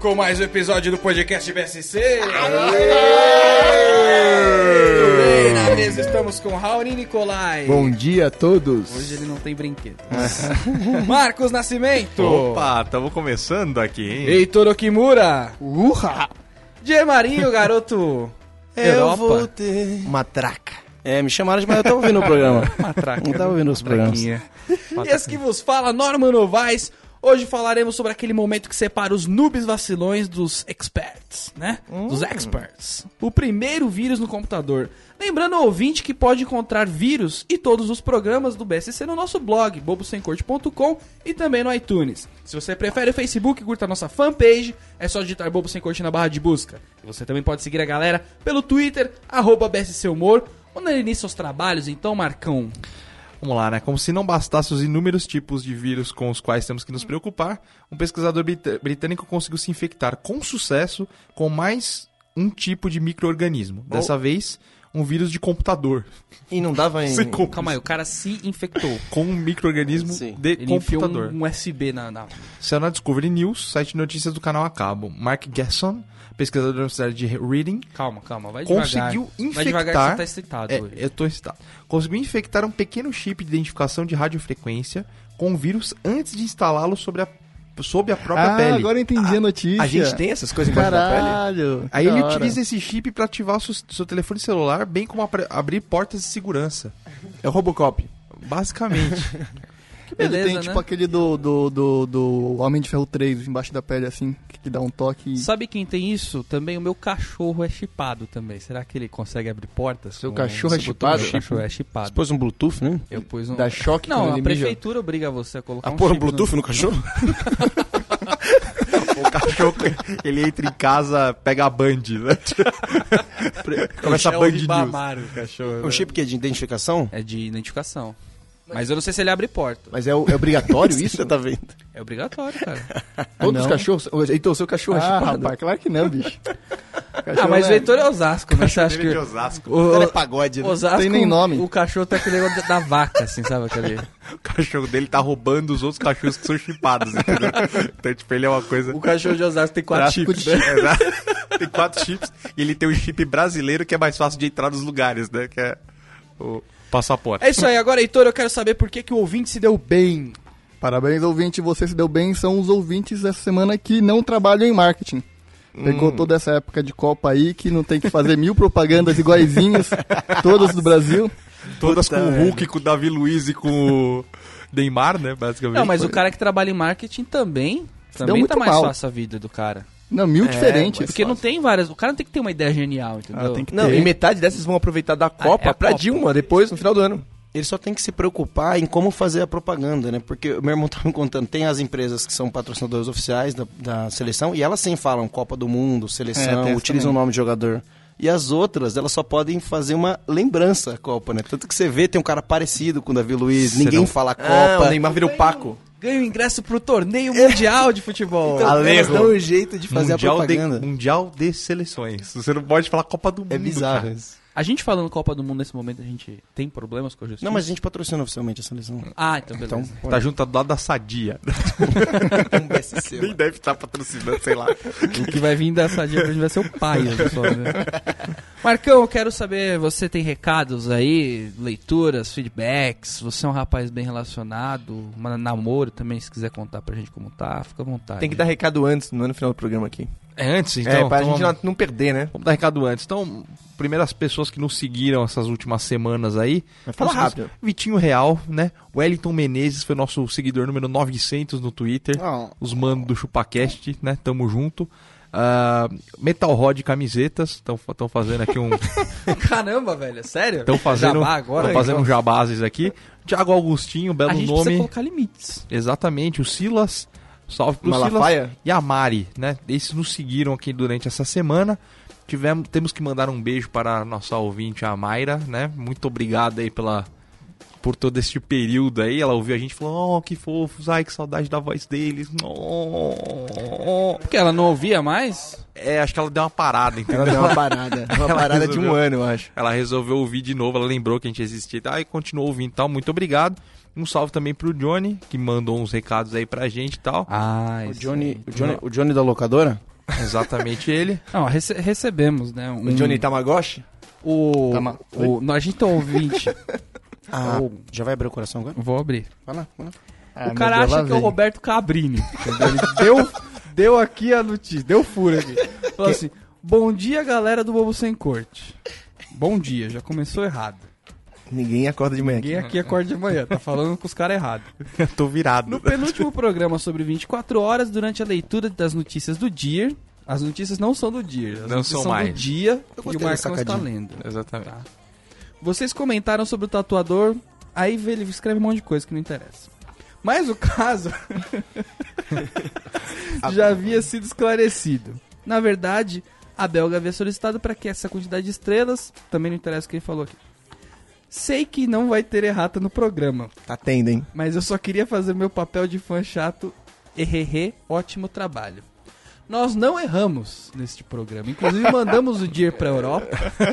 Com mais um episódio do podcast BSC. Tudo bem, na mesa estamos com Raoni Nicolai. Bom dia a todos. Hoje ele não tem brinquedo. Marcos Nascimento. Opa, estamos começando aqui, hein? Heitor Okimura. Urra! Diego Marinho, garoto. Europa. ter. Matraca. É, me chamaram de mas eu tava ouvindo o programa. Matraca. Não tava ouvindo os programas. E esse que vos fala, Norman Novaes. Hoje falaremos sobre aquele momento que separa os noobs vacilões dos experts, né? Dos experts. O primeiro vírus no computador. Lembrando ao ouvinte que pode encontrar vírus e todos os programas do BSC no nosso blog, bobosemcorte.com e também no iTunes. Se você prefere o Facebook, curta a nossa fanpage, é só digitar Bobo Sem Corte na barra de busca. E você também pode seguir a galera pelo Twitter, arroba BSC Humor, ou na início aos trabalhos, então, Marcão. Vamos lá, né? Como se não bastasse os inúmeros tipos de vírus com os quais temos que nos preocupar, um pesquisador britânico conseguiu se infectar com sucesso com mais um tipo de microorganismo. Dessa vez, um vírus de computador. E não dava em. Calma aí, o cara se infectou. Com um microorganismo de Ele computador. um, um USB na, na... Saiu na Discovery News, site de notícias do canal a cabo. Mark Gesson, pesquisador da Universidade de Reading, Calma, calma, vai conseguiu devagar. Vai devagar que infectar. você tá excitado É, hoje. eu tô excitado. Conseguiu infectar um pequeno chip de identificação de radiofrequência com o vírus antes de instalá-lo sobre a, sob a própria Ah, pele. agora eu entendi a notícia. A gente tem essas coisas embaixo da pele? Caralho. Aí ele hora. utiliza esse chip para ativar o seu, seu telefone celular, bem como abrir portas de segurança. É o Robocop. Basicamente. Ele Beleza, tem né? tipo aquele do, do, do, do Homem de Ferro 3 embaixo da pele, assim, que dá um toque. Sabe quem tem isso? Também o meu cachorro é chipado também. Será que ele consegue abrir portas? Seu cachorro é Você botou- chipado? Meu cachorro é chipado. Você pôs um Bluetooth, né? Eu pus um... Dá choque Não, a ele mija? prefeitura obriga você a colocar A um pôr um chip no- Bluetooth no cachorro? o cachorro, ele entra em casa, pega a Band, né? Começa a É o Band News. Cachorro. Um chip que é de identificação? É de identificação. Mas eu não sei se ele abre porta. Mas é, o- é obrigatório isso? Você tá vendo? É obrigatório, cara. não? Todos os cachorros. Então, o seu cachorro é Ah, chipado? rapaz, claro que não, bicho. ah, mas o é- Heitor é Osasco, né? Você acha Dele que... de Osasco. O, Ele é pagode, né? Osasco, Tem nem nome. O cachorro tem aquele negócio da vaca, assim, sabe? Aquele... O cachorro dele tá roubando os outros cachorros que são chipados, entendeu? Então, tipo, ele é uma coisa... O cachorro de Osasco tem quatro Tráfico chips, de né? Exato. tem quatro chips e ele tem um chip brasileiro que é mais fácil de entrar nos lugares, né? Que é o passaporte. É isso aí. Agora, Heitor, eu quero saber por que, que o ouvinte se deu bem. Parabéns, ouvinte, você se deu bem. São os ouvintes dessa semana que não trabalham em marketing. Pegou toda essa época de Copa aí, que não tem que fazer mil propagandas iguaizinhas, todas do Brasil. Todas Puta com o. Hulk, com o Davi Luiz e com o Neymar, né? Basicamente. Não, mas o cara que trabalha em marketing também, também muito tá mais mal. fácil a vida do cara. Não, mil diferentes. Porque não tem várias... O cara não tem que ter uma ideia genial, entendeu? Ah, tem que Não, ter. e metade dessas vão aproveitar da Copa é a pra Copa. Dilma depois, no final do ano. Ele só tem que se preocupar em como fazer a propaganda, né? Porque o meu irmão tá me contando, tem as empresas que são patrocinadoras oficiais da, da seleção, e elas sim falam Copa do Mundo, É, seleção, essa utilizam o nome de jogador. E as outras, elas só podem fazer uma lembrança à Copa, né? Tanto que você vê, tem um cara parecido com o Davi Luiz, Serão- ninguém fala Copa. Ah, o Neymar virou Paco. Ganha o ingresso pro torneio mundial de futebol. Então, elas Alejo. dão um jeito de fazer mundial a propaganda. De, mundial de seleções. Você não pode falar Copa do Mundo. É bizarro cara. isso. A gente falando Copa do Mundo nesse momento, a gente tem problemas com a justiça? Não, mas a gente patrocina oficialmente a seleção. Ah, então beleza. Então, Tá junto do lado da Sadia. um BSC. Nem deve estar patrocinando, sei lá. O que vai vir dessa dia pra gente vai ser o pai, só, né? Marcão, eu quero saber, você tem recados aí, leituras, feedbacks, você é um rapaz bem relacionado, um namoro também, se quiser contar pra gente como tá, fica à vontade. Tem que dar recado antes, não é no final do programa aqui. É antes, então? é, pra Então gente vamos- não, não perder, né? Vamos dar recado antes. Então, primeiras pessoas que nos seguiram essas últimas semanas aí. Fala rápido. Vitinho Real, né? Wellington Menezes foi nosso seguidor número 900 no Twitter. Ah, Os manos do ChupaCast, né? Tamo junto. Ah, Metal Rod Camisetas, estão fazendo aqui um. Caramba, velho, sério? Estão fazendo, Jabá agora? tão fazendo um jabazes aqui. Thiago Augustinho, A belo gente precisa nome. colocar limites. Exatamente, o Silas. Salve pro Malafaia? Silas e a Mari, né? Esses nos seguiram aqui durante essa semana. Tivemos, temos que mandar um beijo para a nossa ouvinte, a Mayra, né? Muito obrigado aí pela, por todo este período aí. Ela ouviu a gente e falou, oh, que fofos, ai, que saudade da voz deles. Oh. Porque ela não ouvia mais? É, acho que ela deu uma parada, entendeu? Ela deu uma parada. Uma Ela parada de um resolveu. ano, eu acho. Ela resolveu ouvir de novo, ela lembrou que a gente existia e tal, e continuou ouvindo e tal. Muito obrigado. Um salve também pro Johnny, que mandou uns recados aí pra gente e tal. Ah, O isso Johnny, o Johnny, o Johnny da locadora? Exatamente ele. Não, rece- recebemos, né? Um, O Johnny Tamagotchi? O, Tama- o, no- a gente tem um ouvinte. Ah, O- já vai abrir o coração agora? Vou abrir. Vai lá, vai lá. Ah, o cara meu Deus, acha que é o. Roberto Cabrini. Ele deu, deu aqui a notícia, deu furo aqui. Falou assim: Bom dia, galera do Bobo Sem Corte. Bom dia, já começou errado. Ninguém acorda de manhã. Ninguém aqui acorda de manhã, tá falando com os caras errados. Eu tô virado. No penúltimo programa sobre 24 horas, durante a leitura das notícias do dia, as notícias não são do dia, as Não são são do mais. dia Eu e o Marcão está lendo. Exatamente. Tá. Vocês comentaram sobre o tatuador, aí ele escreve um monte de coisa que não interessa. Mas o caso já havia sido esclarecido. Na verdade, a belga havia solicitado para que essa quantidade de estrelas, também não interessa o que ele falou aqui. Sei que não vai ter errata no programa, Tá tendo, hein? mas eu só queria fazer meu papel de fã chato. Errerê, ótimo trabalho. Nós não erramos neste programa. Inclusive, mandamos o Dier pra Europa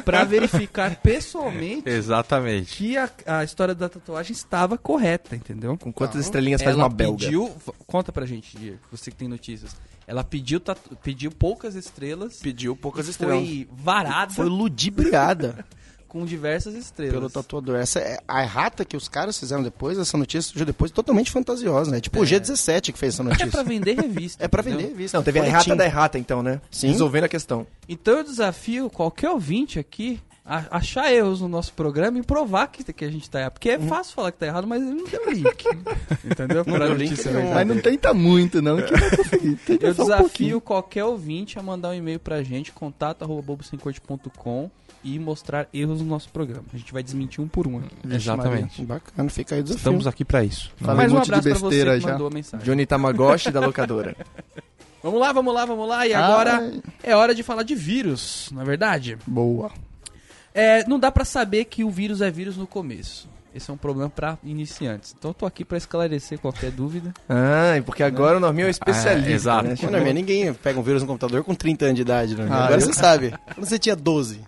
para verificar pessoalmente Exatamente. que a, a história da tatuagem estava correta, entendeu? Com quantas estrelinhas faz Ela uma belga? pediu, conta pra gente, Dier, você que tem notícias. Ela pediu, tatu- pediu poucas estrelas, Pediu poucas estrelas. foi varada Foi ludibriada com diversas estrelas. pelo tatuador. Essa é a errata que os caras fizeram depois, essa notícia surgiu depois, totalmente fantasiosa, né? Tipo o G17 que fez essa É notícia. pra vender revista. É pra entendeu? vender revista. Não, teve a errata da errata, então, né? Sim. Resolvendo a questão. Então eu desafio qualquer ouvinte aqui achar erros no nosso programa e provar que, que a gente tá errado. Porque é fácil falar que tá errado, mas ele não deu link. entendeu? Não deu link verdadeira. Mas não tenta muito, não, que vai conseguir. Tenta Eu só um desafio pouquinho. qualquer ouvinte a mandar um e-mail pra gente, contato.bobosemcorte.com e mostrar erros no nosso programa. A gente vai desmentir um por um aqui. Exatamente. Bacana, fica aí o desafio. Estamos aqui pra isso. Falei Mais um um monte de abraço pra você besteira que já. mandou a mensagem. Johnny Tamagotchi da locadora. Vamos lá, vamos lá, vamos lá. E agora Ai. é hora de falar de vírus, não é verdade? Boa. É, não dá pra saber que o vírus é vírus no começo. Esse é um problema pra iniciantes. Então eu tô aqui pra esclarecer qualquer dúvida. Ah, porque agora o Norminho é um especialista, É, exato. né? Norminha, ninguém pega um vírus no computador com 30 anos de idade, né? Ah, Agora eu- você sabe. Quando você tinha 12.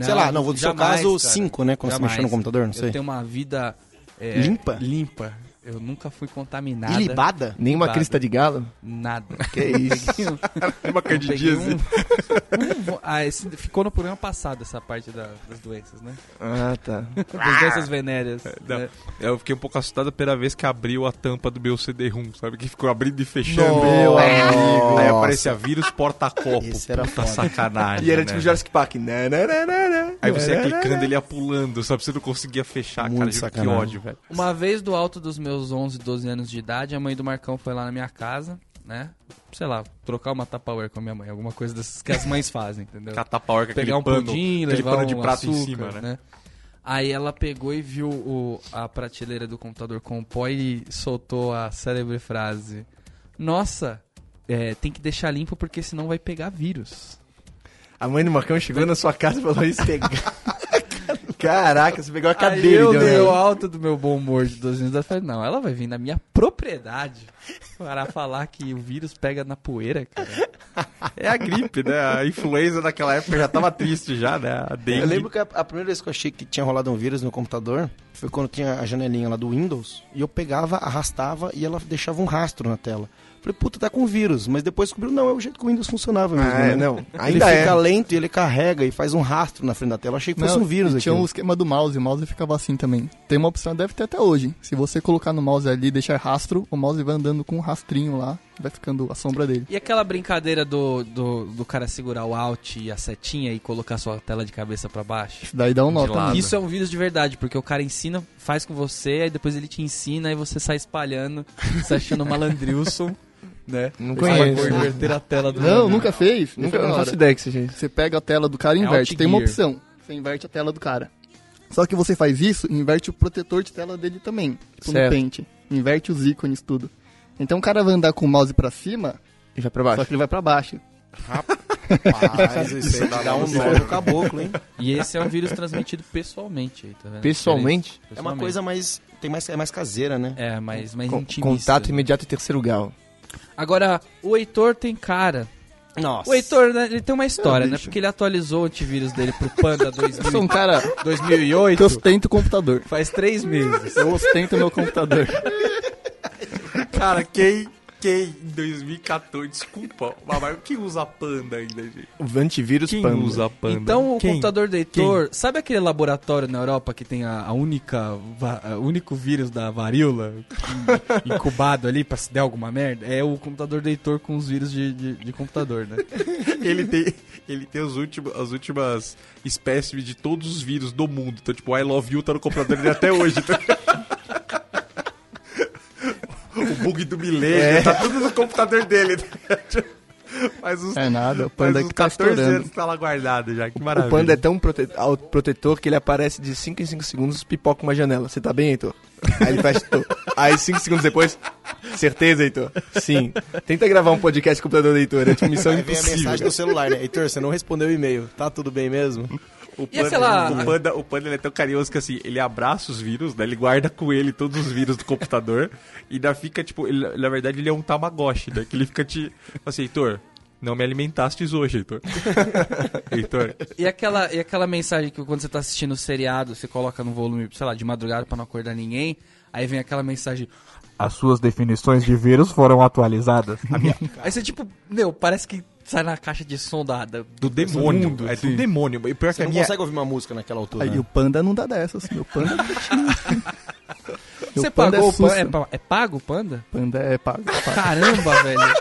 sei lá, não, vou seu jamais, caso, cara. 5, né? Quando Jamais. você mexeu no computador, não Eu sei. tenho uma vida é, Limpa? Limpa. Eu nunca fui contaminada. Ilibada? Nenhuma Nada. crista de galo? Nada. Que isso? Uma Eu peguei um, um ah, esse ficou no programa passado essa parte da- das doenças, né? Ah, tá. Das doenças venéreas. Não. né? Eu fiquei um pouco assustado a primeira vez que abriu a tampa do meu CD-ROM, sabe? Que ficou abrindo e fechando. Meu Aí amigo. aparecia vírus porta-copo. Esse era Puta foda. sacanagem. E era né? tipo Jurassic Park. Né, né, né, né, né. Aí você ia Né, né, né. clicando, ele ia pulando, sabe? Você não conseguia fechar, Muito cara. Que sacanagem. ódio, velho. Uma vez do alto dos meus 11, 12 anos de idade, a mãe do Marcão foi lá na minha casa, né? Sei lá, trocar uma Tupperware com a minha mãe, alguma coisa dessas que as mães fazem, entendeu? Catar pau com aquele Pegar um pano, pudim, levar pano de um prato açúcar, em cima, né? Aí ela pegou e viu o- a prateleira do computador com o pó e soltou a célebre frase: Nossa, é, tem que deixar limpo porque senão vai pegar vírus. A mãe do Marcão chegou na sua casa e falou isso. Caraca, você pegou a Aí cadeira eu, e deu no nela. alto do meu bom humor de 12 anos, eu falei, não, ela vai vir na minha propriedade para falar que o vírus pega na poeira, cara. É a gripe, né? A influenza naquela época já tava triste já, né? A dengue. Eu lembro que a, a primeira vez que eu achei que tinha rolado um vírus no computador foi quando tinha a janelinha lá do Windows e eu pegava, arrastava e ela deixava um rastro na tela. Falei, puta, tá com vírus. Mas depois descobriu, não, é o jeito que o Windows funcionava mesmo. Ah, é, né? não. Ele Ainda é. fica lento e ele carrega e faz um rastro na frente da tela. Eu achei que fosse Não, um vírus aqui. tinha um esquema do mouse, o mouse ficava assim também. Tem uma opção, deve ter até hoje. Se você colocar no mouse ali e deixar rastro, o mouse vai andando com um rastrinho lá, vai ficando a sombra dele. E aquela brincadeira do, do, do cara segurar o Alt e a setinha e colocar sua tela de cabeça pra baixo? Isso daí dá um nó também. Isso é um vírus de verdade, porque o cara ensina, faz com você, aí depois ele te ensina e você sai espalhando, se achando malandrilson, né? Não conheço. converter a tela do Não, nunca fez? Nunca, Nunca não faço ideia que seja isso. Você pega a tela do cara e É inverte. Alt Tem uma opção. Você inverte a tela do cara. Só que você faz isso, inverte o protetor de tela dele também. Tipo Certo. no pente. Inverte os ícones, tudo. Então o cara vai andar com o mouse pra cima, E vai pra só baixo. que ele vai pra baixo. Rapaz, isso aí dá um nó no caboclo, hein? E esse é um vírus transmitido pessoalmente, aí, tá vendo? Pessoalmente? É uma coisa mais. Tem mais, é mais caseira, né? É, mas mais Com- intimista. contato imediato e terceiro grau. Agora, o Heitor tem cara Nossa. O Heitor, né, ele tem uma história, né? Porque ele atualizou o antivírus dele pro Panda Eu sou 2000, um cara 2008. que ostenta o computador. Faz três meses. Eu ostento meu computador. Cara, quem, quem em 2014, desculpa, mas quem usa Panda ainda, gente? O antivírus Quem Panda. usa Panda? Então o Quem? computador do Heitor, sabe aquele laboratório na Europa que tem a, a única, va- a único vírus da varíola in- incubado ali pra se der alguma merda? É o computador do Heitor com os vírus de, de, de computador, né? ele tem, ele tem os últimos, as últimas espécimes de todos os vírus do mundo. Então, tipo, o I Love You tá no computador dele até hoje. tá? o bug do milênio, tá tudo no computador dele. tá? Faz uns, É nada, o panda uns que tá 14 estourando. anos que tá lá guardado já, que O maravilha. Panda é tão prote... autoprotetor que ele aparece de 5 em 5 segundos, pipoca uma janela. Você tá bem, Heitor? Aí ele fecha. Aí 5 segundos depois, certeza, Heitor? Sim. Tenta gravar um podcast com o computador do Heitor, é tipo missão Aí vem a impossível. mensagem do celular, né? Heitor, você não respondeu o e-mail. Tá tudo bem mesmo? O E aquela- O panda, o panda ele é tão carinhoso que assim, ele abraça os vírus, né? Ele guarda com ele todos os vírus do computador e ainda fica, tipo, ele- na verdade ele é um Tamagotchi, né? Que ele fica te. Assim, Heitor, não me alimentastes hoje, Heitor. Heitor. E aquela, e aquela mensagem que quando você tá assistindo o seriado, você coloca no volume, sei lá, de madrugada pra não acordar ninguém, aí vem aquela mensagem. As suas definições de vírus foram atualizadas. Aí você, tipo, meu, parece que sai na caixa de som da, da- Do demônio. mundo, é assim. do demônio. E pior que Você a não minha. consegue ouvir uma música naquela altura. Aí né? o panda não dá dessas. Meu panda. Você Meu panda pagou é o panda? É, é pago o panda? Panda é pago. é pago. Caramba, velho.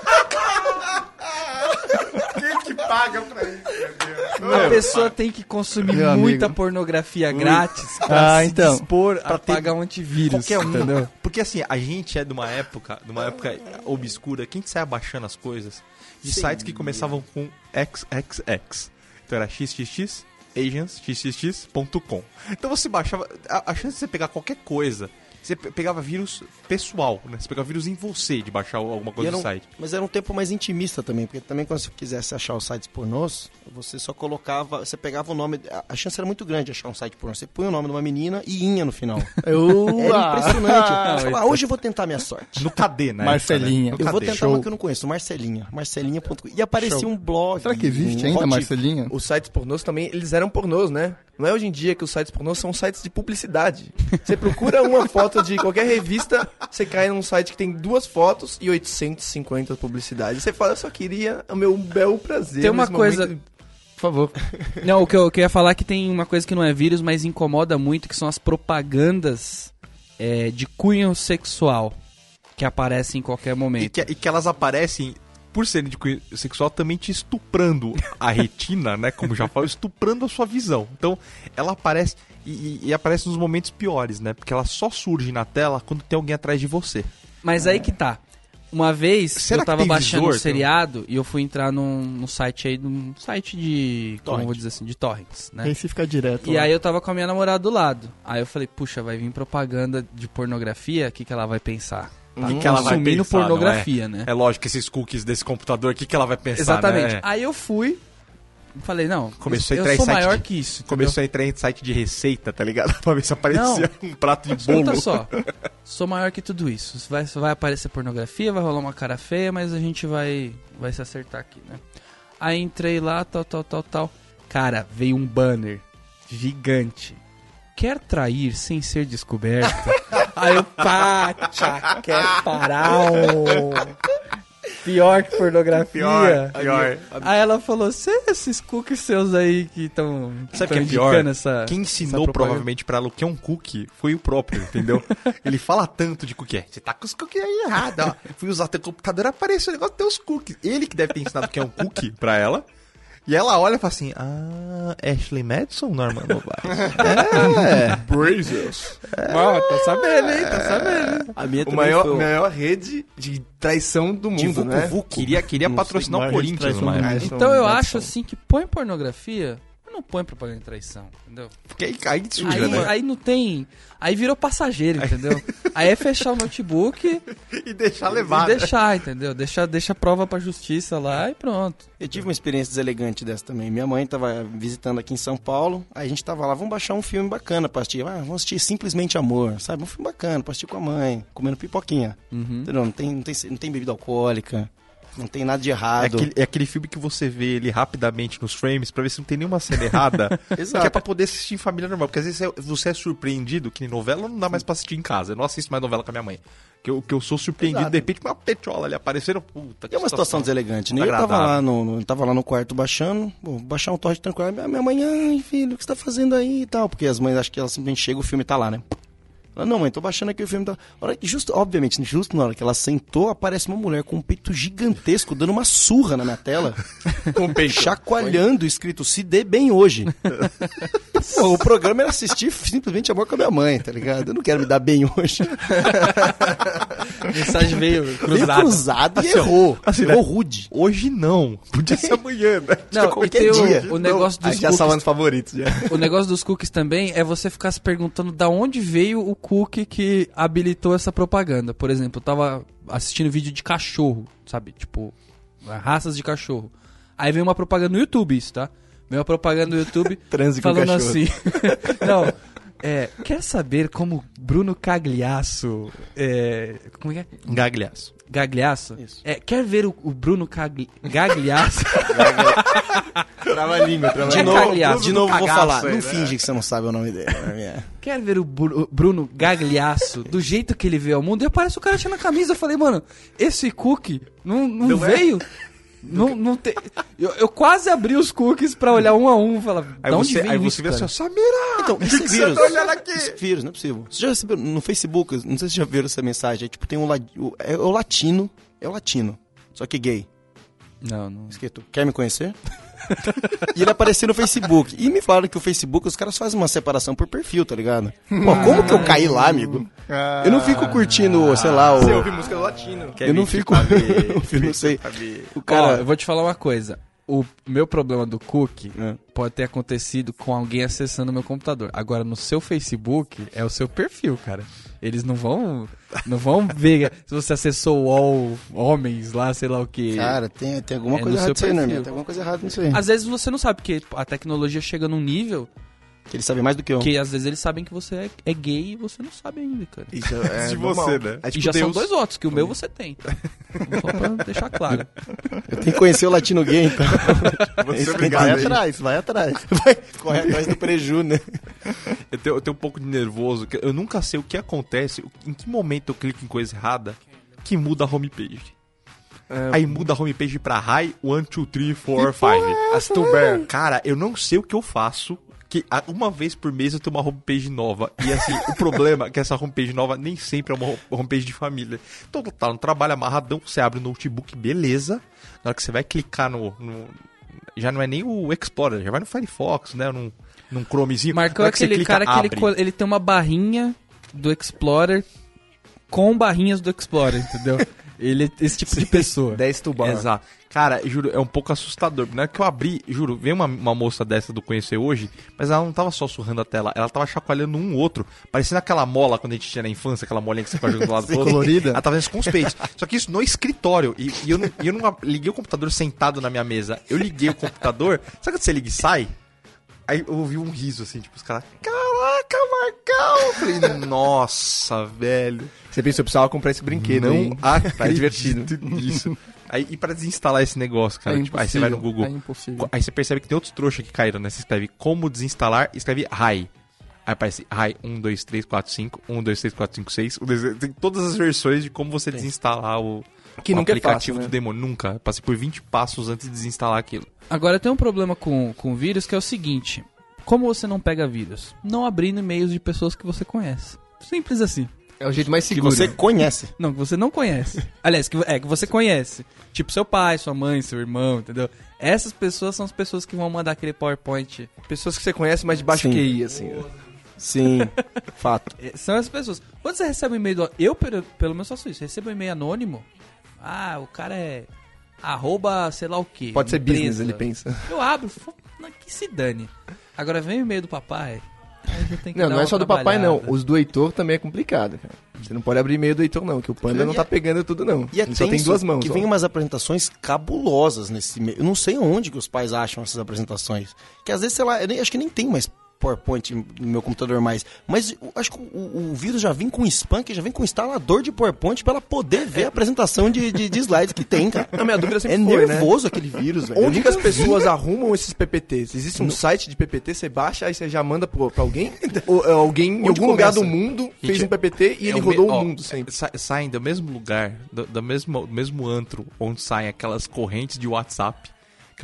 Quem que paga pra isso, A pessoa tem que consumir Meu muita amigo. pornografia grátis pra Ah, se então. dispor a ter pagar um antivírus, Qualquer um. entendeu? Porque assim, a gente é de uma época, de uma época obscura, quem sai abaixando as coisas de sites que começavam com XXX. Então era xxx, agents, xxx.com. Então você baixava, a, a chance de você pegar qualquer coisa, você pe- pegava vírus pessoal, né? Você pegava vírus em você de baixar alguma coisa era do um- site. Mas era um tempo mais intimista também, porque também quando você quisesse achar os sites pornôs, você só colocava, você pegava o nome, a- chance era muito grande de achar um site pornô. Você punha o nome de uma menina e inha no final. Era impressionante. Ah, falava, ah, hoje eu vou tentar minha sorte. No KD, né? Marcelinha. Eu vou tentar uma que eu não conheço, Marcelinha. Marcelinha.com. E aparecia um blog. Será que existe um ainda, hot- Marcelinha? Os sites pornôs também, eles eram pornôs, né? Não é hoje em dia que os sites pornôs são sites de publicidade. Você procura uma foto de qualquer revista, você cai num site que tem duas fotos e 850 publicidades. Você fala, eu só queria o meu bel prazer. Tem uma coisa- momento. Por favor. Não, o que, eu, o que eu ia falar é que tem uma coisa que não é vírus, mas incomoda muito, que são as propagandas é, de cunho sexual que aparecem em qualquer E momento. que, e que elas aparecem, por serem de cunho sexual, também te estuprando a retina, né? Como já falo, estuprando a sua visão. Então, ela aparece. E, e- aparece nos momentos piores, né? Porque ela só surge na tela quando tem alguém atrás de você. Mas aí que tá. Uma vez Será eu tava tem baixando visor, um seriado e eu fui entrar num, num site aí, num site de. Como eu Torrent. vou dizer assim, de torrents, né? Aí você fica direto. E lá. aí eu tava com a minha namorada do lado. Aí eu falei, puxa, vai vir propaganda de pornografia, o que, que ela vai pensar? Tá que que ela vai pensar, é? pornografia, né? É lógico que esses cookies desse computador, o que, que ela vai pensar, Exatamente. né? Aí eu fui, falei, não, Começou a eu em sou maior de- que isso. Começou a entrar em site de receita, tá ligado? pra ver se aparecia um prato de bolo. Escuta só, sou maior que tudo isso. Vai, vai aparecer pornografia, vai rolar uma cara feia, mas a gente vai, vai se acertar aqui, né? Aí entrei lá, tal, tal, tal, tal. Cara, veio um banner gigante. Quer trair sem ser descoberto? Aí eu, pacha, quer parar o... Pior que pornografia. Pior, pior. Aí ela falou, "Cê, esses cookies seus aí que estão Sabe o que é pior? essa Quem ensinou propaganda." provavelmente pra ela o que é um cookie foi o próprio, entendeu? Ele fala tanto de cookie. É, Você tá com os cookies aí errado, ó. Fui usar teu computador, apareceu o negócio dos teus cookies. Ele que deve ter ensinado o que é um cookie pra ela. E ela olha e fala assim: Ah, Ashley Madison, Norman Novaes. é. Brazos. Ó, tá sabendo, hein? Tá sabendo. A minha O maior, foi maior rede de traição do de mundo, Vucu né? Vucu. Queria, queria Não patrocinar o Corinthians, Então eu acho assim que põe pornografia, não põe propaganda de traição, entendeu? Porque aí, aí suja, Aí, né? aí não tem. Aí virou passageiro, entendeu? aí é fechar o notebook E deixar e levar. né? deixar, entendeu? Deixa, deixa a prova pra justiça lá e pronto. Eu tive uma experiência deselegante dessa também. Minha mãe tava visitando aqui em São Paulo, aí a gente tava lá, vamos baixar um filme bacana pra assistir. Ah, vamos assistir Simplesmente Amor, sabe? Um filme bacana pra assistir com a mãe, comendo pipoquinha. Uhum. Entendeu? Não tem, não, tem, não tem bebida alcoólica. Não tem nada de É errado. aquele, é aquele filme que você vê ele rapidamente nos frames pra ver se não tem nenhuma cena errada. Exato. Que é pra poder assistir em família normal. Porque às vezes é- você é surpreendido, que novela não dá mais pra assistir em casa. Eu não assisto mais novela com a minha mãe. Que eu, que eu sou surpreendido, Exato. de repente, com uma petiola ali aparecendo. Puta, que É uma situação deselegante, né? Eu tava lá no, no- tava lá no quarto baixando, vou baixar um torrent tranquilo. Minha, minha mãe, ai filho, o que você tá fazendo aí e tal? Porque as mães acham que elas simplesmente chegam, o filme tá lá, né? Ela, não, mãe, tô baixando aqui o filme. Tá... Hora Justo, obviamente, justo na hora que ela sentou, aparece uma mulher com um peito gigantesco dando uma surra na minha tela. com um peito. Chacoalhando, escrito se dê bem hoje. Pô, o programa era assistir simplesmente amor com a minha mãe, tá ligado? Eu não quero me dar bem hoje. Mensagem veio Veio cruzada. cruzado e Assim, errou. assim, errou né? rude. Hoje não. Podia ser amanhã, né? Não, e qualquer tem o- dia. o, negócio dos Aí já cookies. salvando os favoritos, já. O negócio dos cookies também é você ficar se perguntando da onde veio o cookie que habilitou essa propaganda. Por exemplo, eu tava assistindo vídeo de cachorro, sabe? Tipo, raças de cachorro. Aí veio uma propaganda no YouTube, isso, tá? Veio uma propaganda no YouTube falando assim. Não. É, quer saber como Bruno Cagliasso. É, como é que é? Gagliaço. Gagliasso? Isso. É, quer ver o, o Bruno Cagli... Gagliasso? Trava a língua, trava a De língua. novo, Cagliasso. de novo vou falar. aí, não né? finge que você não sabe o nome dele. né? Quer ver o Bru- Bruno Gagliasso do jeito que ele veio ao mundo? E aparece o cara tirando a camisa. Eu falei, mano, esse cookie não, não, Não é? Não, não tem. Eu, eu quase abri os cookies pra olhar um a um e falar, Aí você, aí isso, você vê assim, Samira! Então, esse que você vírus, tá olhando aqui? esse vírus, não é possível. Você já recebeu no Facebook, não sei se você já viram essa mensagem, é tipo, tem um, o, é o latino, é o latino, só que gay, Não, não. escrito, quer me conhecer? e ele apareceu no Facebook. E me falaram que o Facebook, os caras fazem uma separação por perfil, tá ligado? Pô, como que eu caí lá, amigo? Eu não fico curtindo, sei lá, o... Você ouve música do latino. Eu não fico... eu não sei. O Cara, cara... eu vou te falar uma coisa. O meu problema do cookie É. pode ter acontecido com alguém acessando o meu computador. Agora, no seu Facebook, é o seu perfil, cara. Eles não vão. Não vão ver se você acessou o all homens lá, sei lá o que. Cara, tem, tem alguma É coisa no errada seu nisso aí, né? Tem alguma coisa errada nisso aí. Às vezes você não sabe, porque a tecnologia chega num nível Que ele sabe mais do que eu. que às vezes eles sabem que você é, é gay e você não sabe ainda, cara. Isso é de normal. você, né? É e tipo já são Deus. dois votos, que o meu você tem. Só pra deixar claro. Eu tenho que conhecer o latino gay, então. Você Esse obrigado Vai atrás, vai atrás. Vai correr atrás do preju, né? Eu tenho, eu tenho um pouco de nervoso, que eu nunca sei o que acontece, em que momento eu clico em coisa errada, que muda a homepage. É, Aí muda a homepage pra high, 1, 2, 3, 4, 5. As. Cara, eu não sei o que eu faço. Que uma vez por mês eu tenho uma homepage nova. E assim, o problema é que essa homepage nova nem sempre é uma home- homepage de família. Então tá no trabalho amarradão, você abre o notebook, beleza. Na hora que você vai clicar no. no- já não é nem o Explorer, já vai no Firefox, né? Num, num Chromezinho. Marcou você aquele clica, cara que ele, abre. ele tem uma barrinha do Explorer com barrinhas do Explorer, entendeu? ele é esse tipo de pessoa. 10 tubar. Exato. Cara, juro, é um pouco assustador. Na hora que eu abri, juro, veio uma, uma moça dessa do Conhecer Hoje, mas ela não tava só surrando a tela, ela tava chacoalhando um outro, parecendo aquela mola quando a gente tinha na infância, aquela molinha que você faz jogando do lado outro. colorida. Ela tava fazendo isso com os peitos. Só que isso no escritório. E, e eu, não, eu não liguei o computador sentado na minha mesa. Eu liguei o computador. Sabe quando você liga e sai? Aí eu ouvi um riso assim, tipo, os caras, caraca, Marcão! Eu falei, nossa, velho. Você pensou, eu precisava comprar esse brinquedo, não hein? acredito Tá divertido. nisso. Aí, e pra desinstalar esse negócio, cara? É tipo, aí você vai no Google. é impossível. Aí você percebe que tem outros trouxas que caíram, né? Você escreve como desinstalar e escreve RAI. Aí aparece RAI 1, 2, 3, 4, 5, 1, 2, 3, 4, 5, 6. Um, dois, três- Tem todas as versões de como você desinstalar o, Que o nunca é aplicativo fácil, né? do demônio. Nunca. Eu Passei por 20 passos antes de desinstalar aquilo. Agora tem um problema com, com vírus que é o seguinte: como você não pega vírus? Não abrindo e-mails de pessoas que você conhece. Simples assim. É o jeito mais Que seguro. você conhece. Não, que você não conhece. Aliás, que, é, que você conhece. Tipo seu pai, sua mãe, seu irmão, entendeu? Essas pessoas são as pessoas que vão mandar aquele PowerPoint. Pessoas que você conhece, mas de baixo Sim. QI, assim. Sim, fato. É, São as pessoas. Quando você recebe um e-mail do... Eu, pelo, pelo menos, faço isso. Recebo um e-mail anônimo. Ah, o cara é... Arroba, sei lá o quê. Pode ser empresa. business, ele pensa. Eu abro, que se dane. Agora vem o e-mail do papai. Não, não é só do papai, não. Os do Heitor também é complicado, cara. Você não pode abrir e-mail do Heitor, não, que o Panda não E tá é- pegando tudo, não. E é ele só tem duas mãos. que só. vem umas apresentações cabulosas nesse meio. Eu não sei onde que os pais acham essas apresentações. Que às vezes, sei lá, eu nem, acho que nem tem mais PowerPoint no meu computador mais. Mas eu acho que o, o vírus já vem com spam, que já vem com instalador de PowerPoint pra ela poder ver a apresentação de, de, de slides que tem, cara. A minha dúvida sempre É foi, né? nervoso aquele vírus, velho. Onde que as vi. pessoas arrumam esses PPTs? Existe um site de PPT, você baixa, aí você já manda pro, pra alguém? Ou é, alguém em algum lugar começa? do mundo fez Gente, um PPT e É ele rodou me- o ó, mundo sempre. sa- saem do mesmo lugar, do, do mesmo, do mesmo antro, onde saem aquelas correntes de WhatsApp,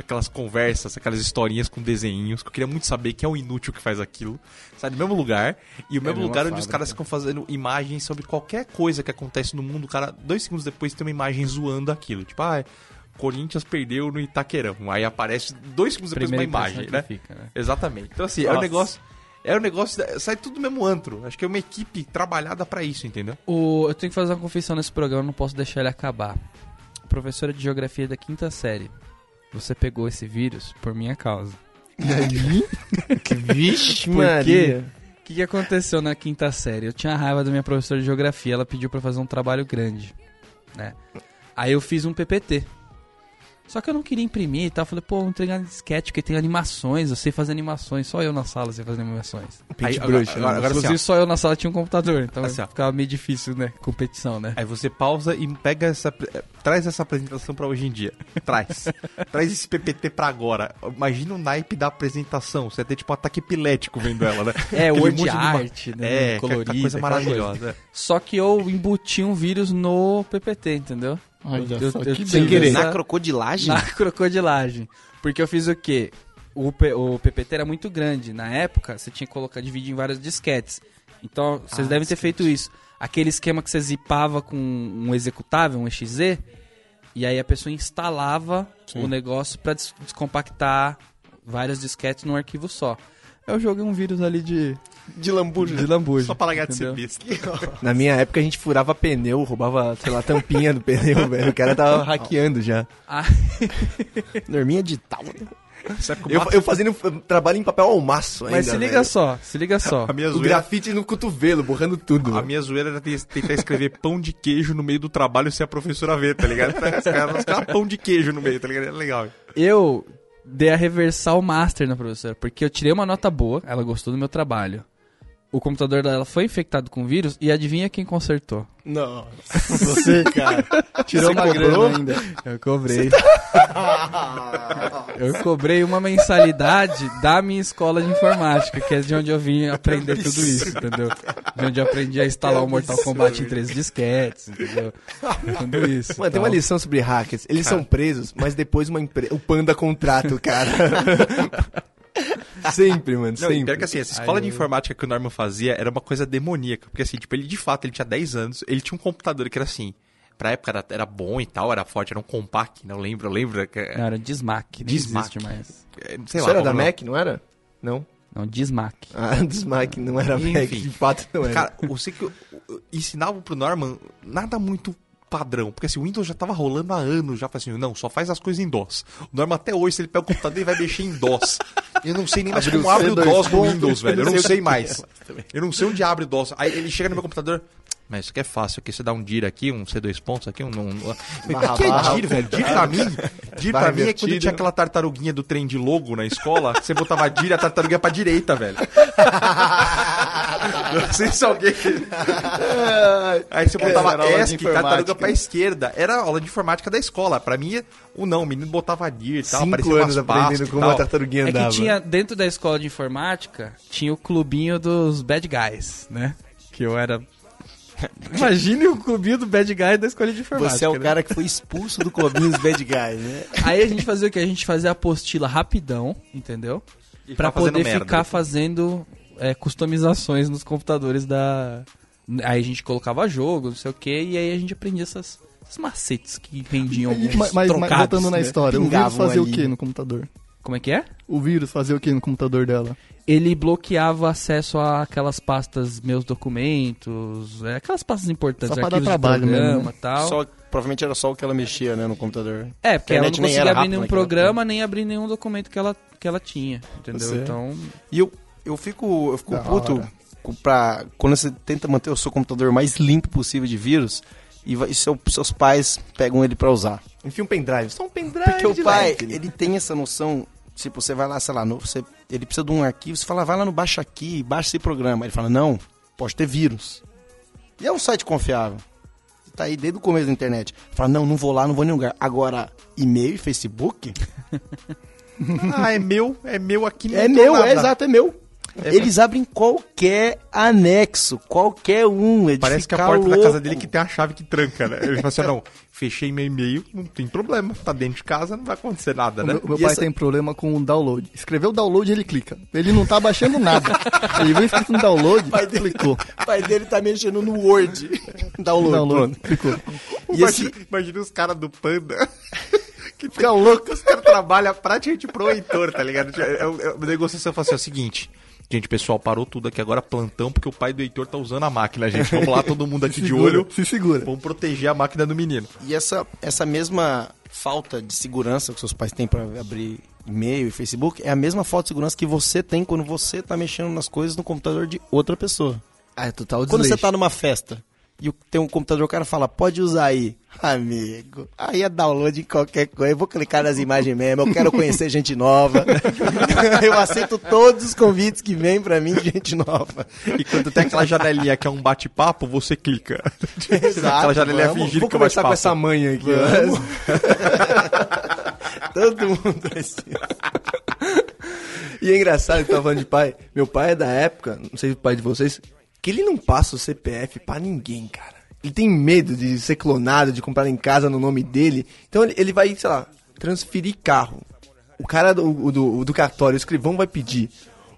aquelas conversas, aquelas historinhas com desenhinhos, que eu queria muito saber quem é o inútil que faz aquilo. Sai do mesmo lugar, e o mesmo mesma lugar onde os fábrica. caras ficam fazendo imagens sobre qualquer coisa que acontece no mundo. O cara, dois segundos depois, tem uma imagem zoando aquilo. Tipo, ah, Corinthians perdeu no Itaquerão. Aí aparece dois segundos depois uma imagem, né? fica, né? Exatamente. Então, assim, é um Nossa. negócio. É um negócio. Sai tudo do mesmo antro. Acho que é uma equipe trabalhada pra isso, entendeu? O, eu tenho que fazer uma confissão nesse programa, não posso deixar ele acabar. Professora de geografia da quinta série. Você pegou esse vírus por minha causa. Vixe, Por quê? O que, que aconteceu na quinta série? Eu tinha raiva da minha professora de geografia, ela pediu pra fazer um trabalho grande, né? Aí eu fiz um PPT. Só que eu não queria imprimir e tal. Falei, pô, vou entregar sketch, porque tem animações, eu sei fazer animações. Só eu na sala sei fazer animações. Aí, bruxa, agora, né? agora, agora assim, Inclusive, ó, só eu na sala tinha um computador, então Assim, ficava meio difícil, né? Competição, né? Aí você pausa e pega essa. eh, Traz essa apresentação pra hoje em dia. Traz. traz esse PPT pra agora. Imagina o naipe da apresentação. Você ia ter tipo um ataque epilético vendo ela, né? É, Aquele word de ima- art, né? É, aquela colorida, coisa maravilhosa. Só que eu embuti um vírus no PPT, entendeu? Olha Eu- só, eu- que sem querer. Na crocodilagem? Na crocodilagem. Porque eu fiz o quê? O, P- o PPT era muito grande. Na época, você tinha que colocar, dividir em vários disquetes. Então, vocês Ah, devem ter feito isso. Aquele esquema que você zipava com um executável, um exe, e aí a pessoa instalava o negócio pra des- descompactar vários disquetes num arquivo só. Eu joguei um vírus ali de, De lambuja. de lambuja. Só pra largar de ser. Na minha época a gente furava pneu, roubava, sei lá, tampinha do pneu, velho. O cara tava hackeando já. Ah, Norminha de tal. O Eu, eu fazendo trabalho em papel almaço ainda, mas se liga velho. só, se liga só. A minha O zoeira, grafite no cotovelo, borrando tudo. a minha zoeira era te- tentar escrever pão de queijo no meio do trabalho sem a professora ver, tá ligado? Os caras os caras pão de queijo no meio, tá ligado? Era legal. Eu dei a reversal master na professora, porque eu tirei uma nota boa, ela gostou do meu trabalho. O computador dela foi infectado com vírus e adivinha quem consertou? Não. Você, cara, tirou Você uma cobrou? grana ainda. Eu cobrei. eu cobrei uma mensalidade da minha escola de informática, que é de onde eu vim aprender tudo isso, entendeu? De onde eu aprendi a instalar o Mortal Kombat em três disquetes, entendeu? Tudo isso. Mano, tem uma lição sobre hackers. Eles são presos, mas depois uma empresa. O Panda contrata o cara. sempre, mano, Não, sempre. pior que assim, essa escola Aí de informática que o Norman fazia era uma coisa demoníaca. Porque assim, tipo, ele de fato, ele tinha 10 anos, ele tinha um computador que era assim, pra época era, era bom e tal, era forte, era um compact, não lembro, eu lembro que... Não, era Dismac, nem Dismac. existe mais. é, Sei Isso lá, era da lá. Mac, não era? Não. Não, Dismac. Ah, dos Mac não era Mac, Enfim. de fato não era. Cara, eu sei que eu, eu ensinava pro Norman nada muito padrão, porque assim, o Windows já tava rolando há anos, já falei assim, não, só faz as coisas em DOS. O Norman até hoje, se ele pega o computador, ele vai mexer em DOS. Eu não sei nem mais Abre como abre o C2 DOS no ponto. Windows, velho. Eu não sei mais. Eu não sei onde abre o DOS. Aí ele chega no meu computador, mas isso aqui é fácil, aqui você dá um dir aqui, um C2 pontos aqui, um... um... O que é dir, velho? Dir pra mim, dir pra mim é quando tinha aquela tartaruguinha do trem de logo na escola, você botava dir e a tartaruga pra direita, velho. Não sei se alguém... Aí você botava de ESC, tartaruga pra esquerda. Era a aula de informática da escola. Pra mim, o não, o menino botava dir e tal, Cinco aparecia anos aprendendo e como a tartaruguinha É andava. que tinha, dentro da escola de informática, tinha o clubinho dos bad guys, né? Que eu era... Imagine o clubinho do bad guy da escola de informática. Você é o né? cara que foi expulso do clubinho dos bad guys, né? Aí a gente fazia o que? A gente fazia a apostila rapidão, entendeu? E Pra poder merda. ficar fazendo é, customizações nos computadores da... Aí a gente colocava jogo, não sei o que, e aí a gente aprendia essas, esses macetes que rendiam alguns mas, mas trocados, voltando na né? história, o vírus fazia ali. o que no computador? Como é que é? O vírus fazia o que no computador dela? Ele bloqueava acesso a aquelas pastas, meus documentos, é, aquelas pastas importantes, Só pra dar arquivos trabalho de programa mesmo, né? tal. Só, provavelmente era só o que ela mexia, né, no computador. É, porque ela não conseguia abrir nenhum naquela programa, nem abrir nenhum documento que ela, que ela tinha, entendeu? Você- Então, E eu, eu fico, eu fico Da puto hora. pra, quando você tenta manter o seu computador mais limpo possível de vírus e, vai- e seu- seus pais pegam ele pra usar. Enfia um pendrive. Só um pendrive Porque o pai, leve. ele tem essa noção, tipo, você vai lá, sei lá, no- você ele precisa de um arquivo, você fala, vai lá no Baixa Aqui, baixa esse programa. Ele fala, não, pode ter vírus. E é um site confiável. Tá aí desde o começo da internet. Fala, não, não vou lá, não vou em nenhum lugar. Agora, e-mail e Facebook? Ah, é meu, é meu aqui. É meu, nada. é exato, é meu. Eles abrem qualquer anexo, qualquer um. É Parece que a porta da louco. casa dele que tem a chave que tranca, né? Ele fala assim, não, fechei meu e-mail, não tem problema. Tá dentro de casa, não vai acontecer nada, O né? meu, o meu E pai essa- tem problema com o download. Escreveu download, ele clica. Ele não tá baixando nada. ele viu escrito no download, clicou. O pai dele tá mexendo no Word. Download, Download, clicou. E Imagina, esse, imagina os caras do Panda. Que fica louco, os caras trabalham praticamente pro Heitor, tá ligado? É, é, é, fala assim, é o seguinte. Gente, pessoal, parou tudo aqui agora, plantão, porque o pai do Heitor tá usando a máquina, gente. Vamos lá, todo mundo aqui Se de segura, olho. Se segura. Vamos proteger a máquina do menino. e essa, essa mesma falta de segurança que seus pais têm pra abrir e-mail e Facebook é a mesma falta de segurança que você tem quando você tá mexendo nas coisas no computador de outra pessoa. Ah, é total Quando você desleixo. tá numa festa e tem um computador, o cara fala, pode usar aí. Amigo, aí é download em qualquer coisa. Eu vou clicar nas imagens mesmo, eu quero conhecer gente nova. eu aceito todos os convites que vêm pra mim de gente nova. E quando tem aquela janelinha que é um bate-papo, você clica. Exato, aquela janelinha vamos. Vou que é um conversar com bate-papo. essa mãe aqui. Todo mundo assim. E é engraçado que tava falando de pai. Meu pai é da época, não sei se o pai de vocês, que ele não passa o CPF pra ninguém, cara. Ele tem medo de ser clonado, de comprar em casa no nome dele. Então ele, vai, sei lá, transferir carro. O cara do, do, do cartório, o escrivão vai pedir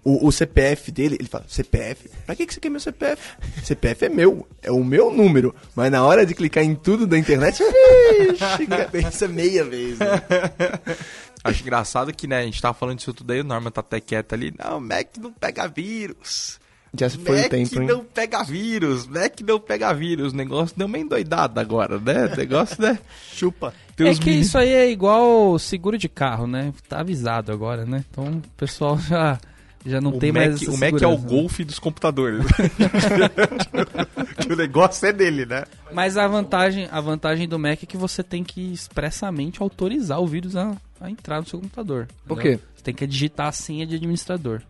o, o CPF dele. Ele fala, CPF? Pra que, que você quer meu CPF? CPF é meu, é o meu número. Mas na hora de clicar em tudo da internet, ixi, cara. Pensa meia vez. Né? Acho engraçado que, né, a gente tava falando disso tudo aí, o Norman tá até quieto ali. Não, Mac não pega vírus. Já se foi Mac o tempo, hein? não pega vírus. Mac não pega vírus. O negócio deu uma endoidada agora, né? O negócio, né? Chupa. Tem É que isso aí é igual seguro de carro, né? Tá avisado agora, né? Então o pessoal já, já não o tem Mac, mais essa o Mac é o né? golfe dos computadores. que o negócio é dele, né? Mas a vantagem, a vantagem do Mac é que você tem que expressamente autorizar o vírus a, a entrar no seu computador. Por quê? Você tem que digitar a senha de administrador.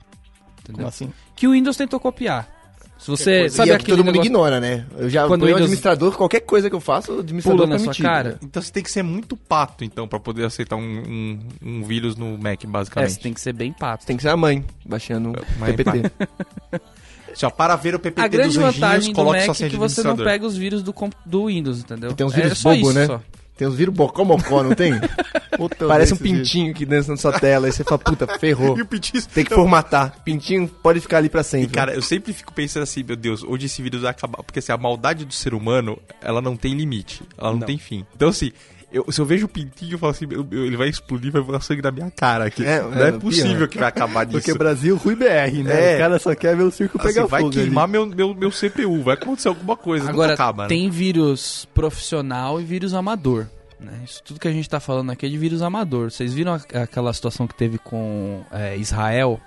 Entendeu? Como assim? Que o Windows tentou copiar. Se você sabe e é que todo mundo negócio- ignora, né? Eu já Quando ponho o o Windows- administrador, qualquer coisa que eu faço, o administrador Pula na tá sua mentindo, cara? Então você tem que ser muito pato, então, pra poder aceitar um, um, um vírus no Mac, É, basicamente. você tem que ser bem pato. Tem que ser a mãe baixando o Mãe, PPT. Só para ver o PPT A grande dos anjinhos, vantagem do coloque Mac sua é que você não pega os vírus do, do Windows, entendeu? Tem uns vírus é só bobo, isso, né? só. Tem uns vírus bocó-mocó, não tem? Puta, Parece um pintinho que dança na sua tela. Aí você fala, puta, ferrou. E o Pitis... Tem que formatar. Pintinho pode ficar ali pra E, sempre. cara, eu sempre fico pensando assim, meu Deus, onde esse vírus vai acabar? Porque assim, a maldade do ser humano, ela não tem limite, ela não, tem fim. Então, assim, eu, se eu vejo o pintinho, eu falo assim, meu, meu, ele vai explodir, vai voar sangue na minha cara aqui. É, não é, é, possível pior. que vai acabar disso. Porque Brasil, Rui BR, né? É. O cara só quer ver o circo Assim, pegar vai fogo queimar ali. meu, meu, meu CPU, vai acontecer alguma coisa, Agora, acaba, né? tem vírus profissional e vírus amador. Né? Isso tudo que a gente tá falando aqui é de vírus amador. Vocês viram a- aquela situação que teve com é, Israel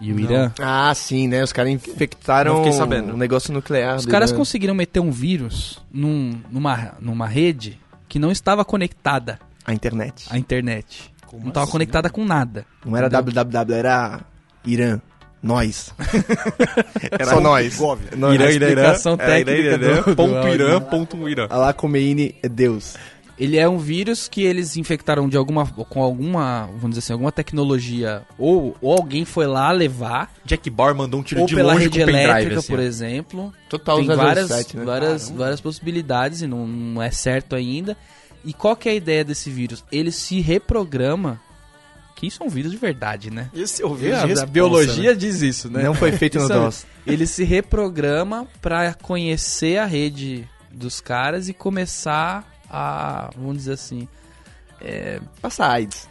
e o Irã? Ah, sim, né? Os caras infectaram Não um negócio nuclear. Os caras Irã. conseguiram meter um vírus num- numa, numa rede que não estava conectada A internet. à internet. não estava assim? conectada com nada. Não era Entendeu? www, era Irã. Nós. Era Só nós. Nós. Irã, Irã, Irã, explicação era Irã, técnica Irã, do- do ponto áudio. Irã, ponto Irã. Alá Khomeini é Deus. Ele é um vírus que eles infectaram de alguma com alguma, vamos dizer assim, alguma tecnologia ou, ou alguém foi lá levar Jack Bauer mandou um tiro ou de pela longe rede com o pendrive, elétrica, assim, por exemplo. Total Tem várias, 007, né? várias, várias possibilidades e não, não é certo ainda. E qual que é a ideia desse vírus? Ele se reprograma, que isso é um vírus de verdade, né? Esse é o A, vírus de a responsa, biologia diz isso, né? Não foi feito no Isso- DOS. Ele se reprograma pra conhecer a rede dos caras e começar a, vamos dizer assim, Passa AIDS.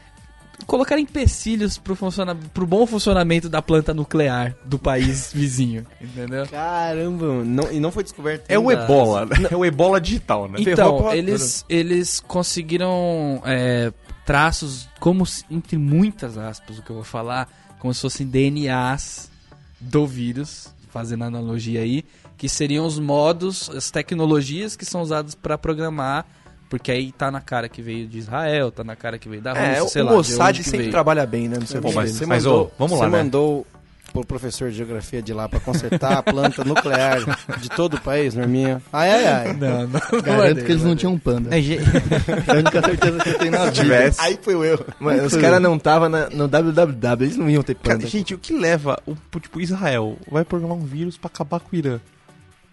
colocar empecilhos pro, funciona pro bom funcionamento da planta nuclear do país vizinho, entendeu? Caramba, não, e não foi descoberto. É o ainda. Ebola, né? É o Ebola digital, né? Então, eles, eles conseguiram é, traços, como se- entre muitas aspas, o que eu vou falar, como se fossem DNAs do vírus, fazendo analogia aí, que seriam os modos, as tecnologias que são usadas para programar Porque aí tá na cara que veio de Israel, tá na cara que veio da Rússia, É, sei o lá. de Mossad sempre veio. trabalha bem, né? No seu Pô, mas- Você mas, mandou, ô, vamos você lá, né? mandou pro professor de geografia de lá pra consertar a planta nuclear de todo o país, Norminha. Ai, ai, ai. Não, não. Garanto que eles não tinham um panda. É, É a única certeza que eu tenho na vida. Aí foi o erro. Mano, os caras não estavam no www, eles não iam ter Cara, panda. gente, o que leva o tipo Israel vai programar um vírus pra acabar com o Irã?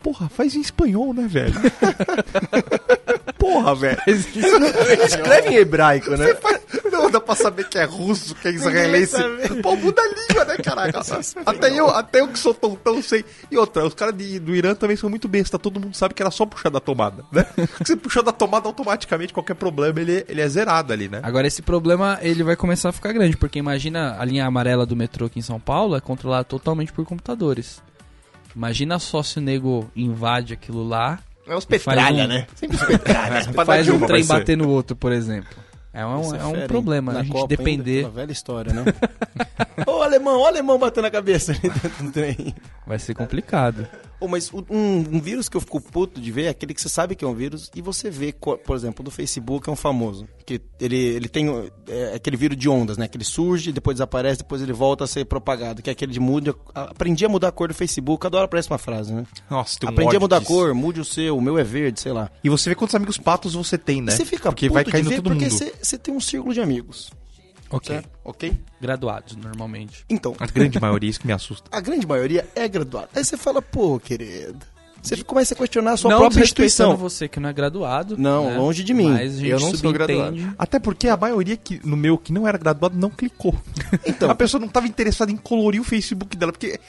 Porra, faz em espanhol, né, velho? Porra, velho. Escreve em hebraico, né? Não dá pra saber que é russo, que é israelense. Pô, muda a língua, né, caraca? Até eu, até eu que sou tontão sei. E outra, os caras do Irã também são muito besta. Todo mundo sabe que era só puxar da tomada, né? Porque você puxou da tomada automaticamente, qualquer problema, ele, ele é zerado ali, né? Agora esse problema ele vai começar a ficar grande, porque imagina a linha amarela do metrô aqui em São Paulo é controlada totalmente por computadores. Imagina só se o nego invade aquilo lá, É os petralha, um- né? Sempre os petralha. faz um Dilma trem bater no outro, por exemplo. É um, Isso é um problema, Na a gente Copa ainda, depender aquela velha história, né? Ô, alemão, ô, alemão batendo na cabeça ali dentro do trem. vai ser complicado. Ô, mas o- um, um vírus que eu fico puto de ver é aquele que você sabe que é um vírus e você vê, por exemplo, do Facebook é um famoso. Que ele, ele tem o- é, aquele vírus de ondas, né? Que ele surge, depois desaparece, depois ele volta a ser propagado. Que é aquele de muda. a- Aprendi a mudar a cor do Facebook, cada hora aparece uma frase, né? Nossa, tem um Aprendi a mudar a disso. cor, mude o seu, o meu é verde, sei lá. E você vê quantos amigos patos você tem, né? E você fica Porque puto vai de caindo ver todo porque mundo. você você tem um círculo de amigos, Ok. certo? Ok? Graduados, normalmente. Então, A grande maioria, isso que me assusta. a grande maioria é graduada. Aí você fala, pô, querido. Você começa a questionar a sua não própria instituição. você que não é graduado. Não, né? longe de mim. Mas a gente Eu não sou graduado. Até porque a maioria que, no meu que não era graduado não clicou. Então. a pessoa não estava interessada em colorir o Facebook dela, porque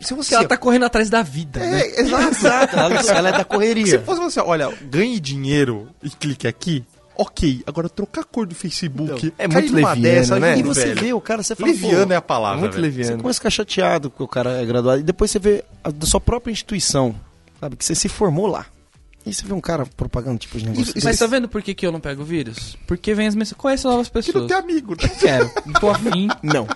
se você Porque ela tá correndo atrás da vida, né? é, exato. Ela, ela é da Se correria. fosse você, olha, ganhe dinheiro e clique aqui, ok. Agora trocar a cor do Facebook é cair muito leviano, dessa, né? E você velho? vê o cara, você fala, Leviano é a palavra. Muito velho. Você leviano. começa a ficar chateado porque o cara é graduado. E depois você vê a da sua própria instituição, sabe? Que você se formou lá. E você vê um cara propagando tipo de negócio. Mas tá vendo por que, que eu não pego vírus? Porque vem as mensagens. Conhece novas Que pessoas. não tem amigo, né? Quero. Não tô afim. Não.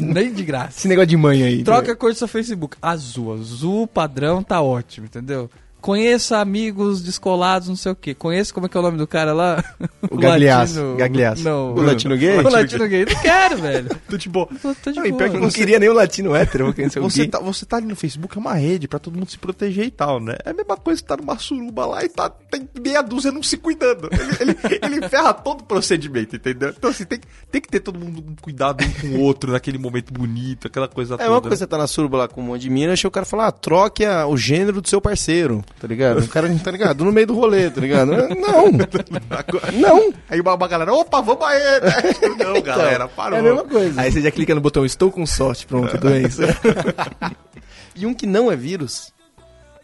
Nem de graça. Esse negócio de mãe aí. Troca a cor do seu Facebook. Azul. Azul padrão tá ótimo, entendeu? Conheça amigos descolados, não sei o quê. Conheça como é que é o nome do cara lá? O Gagliasso. latino- Gagliasso. Não. O latino gay? O latino gay. Não quero, velho. Tô de boa. Tô, tô de Não, boa. pior que eu não queria nem o latino hétero, o Você gay. tá, você tá ali no Facebook, é uma rede pra todo mundo se proteger e tal, né? É a mesma coisa que tá numa suruba lá e tá, tem meia dúzia não se cuidando. Ele, ele, ele ferra todo o procedimento, entendeu? Então, assim, tem, tem que ter todo mundo um cuidado um com o outro naquele momento bonito, aquela coisa É toda. uma coisa você tá na surba lá com um monte de mina, achei o cara falar, ah, troque a- o gênero do seu parceiro, tá ligado? O cara não tá ligado? No meio do rolê, tá ligado? Não, não. Aí uma, uma galera, opa, vamos aí! né? Não, galera, parou. É a mesma coisa. Aí você já clica no botão Estou com sorte, pronto, doença. E um que não é vírus,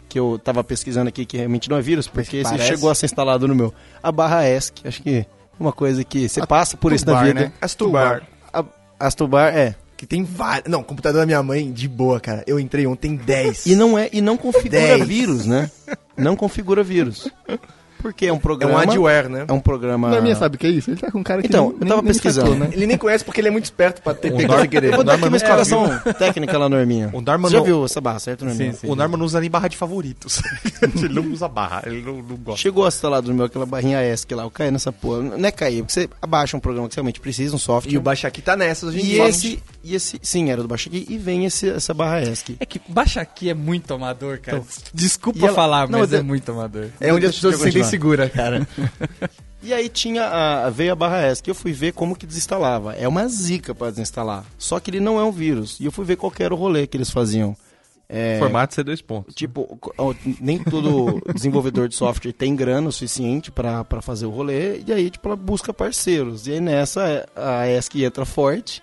que eu tava pesquisando aqui, que realmente não é vírus, porque esse parece. chegou a ser instalado no meu. A barra ESC, acho que é uma coisa que você passa por isso na vida. né? Astubar. A, Astubar, é. Que tem vários. Não, computador da minha mãe, de boa, cara. Eu entrei ontem 10. E não é e não configura Dez. vírus, né? Não configura vírus. Porque é um É programa. um adware, né? É um programa. Norminha sabe o que é isso? Ele tá com um cara que Então, nem- eu tava nem- nem pesquisando. sacou, né? Ele nem conhece porque ele é muito esperto pra ter O pego Nor- sem querer. Eu vou dar aqui uma nunca explicação técnica lá, Norminha. O Norman Você já não- viu essa barra, certo, Norminha? Sim, sim. O Norman não usa nem barra de favoritos. ele não usa barra, ele não, não gosta. Chegou a instalar do meu aquela barrinha ESC lá, eu caí nessa porra. Não é cair, porque você abaixa um programa que você realmente precisa, um software. E o Baixa aqui tá nessa hoje em E esse, e esse, sim, era do Baixa aqui, e vem esse, essa barra ESC. É que baixa aqui é muito amador, cara. Desculpa E ela- falar, Não, mas é é- muito amador. É onde as pessoas se sentem seguras, cara. E aí tinha a, veio a barra ESC, que eu fui ver como que desinstalava. É uma zica pra desinstalar. Só que ele não é um vírus. E eu fui ver qual que era o rolê que eles faziam. É, Formato C2 pontos. Tipo, nem todo desenvolvedor de software tem grana o suficiente pra pra fazer o rolê, e aí, tipo, ela busca parceiros. E aí nessa, a ESC entra forte,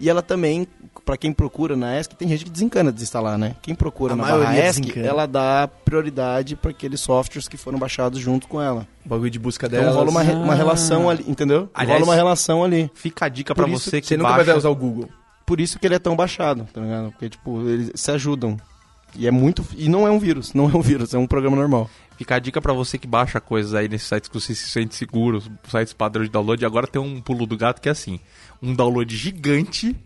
e ela também, pra quem procura na ESC, tem gente que desencana de desinstalar, né? Quem procura A na barra ESC, desencana. ela dá prioridade pra aqueles softwares que foram baixados junto com ela. O bagulho de busca Então dela. rola uma, re- uma Ah. relação ali, entendeu? Aliás, rola uma relação ali. Fica a dica isso você que Você nunca baixa... vai usar o Google. Por isso que ele é tão baixado, tá ligado? Porque, tipo, eles se ajudam. E é muito. E não é um vírus, não é um vírus, é um programa normal. Fica a dica pra você que baixa coisas aí nesses sites que você se sente seguro, sites padrão de download. Agora tem um pulo do gato que é assim: um download gigante,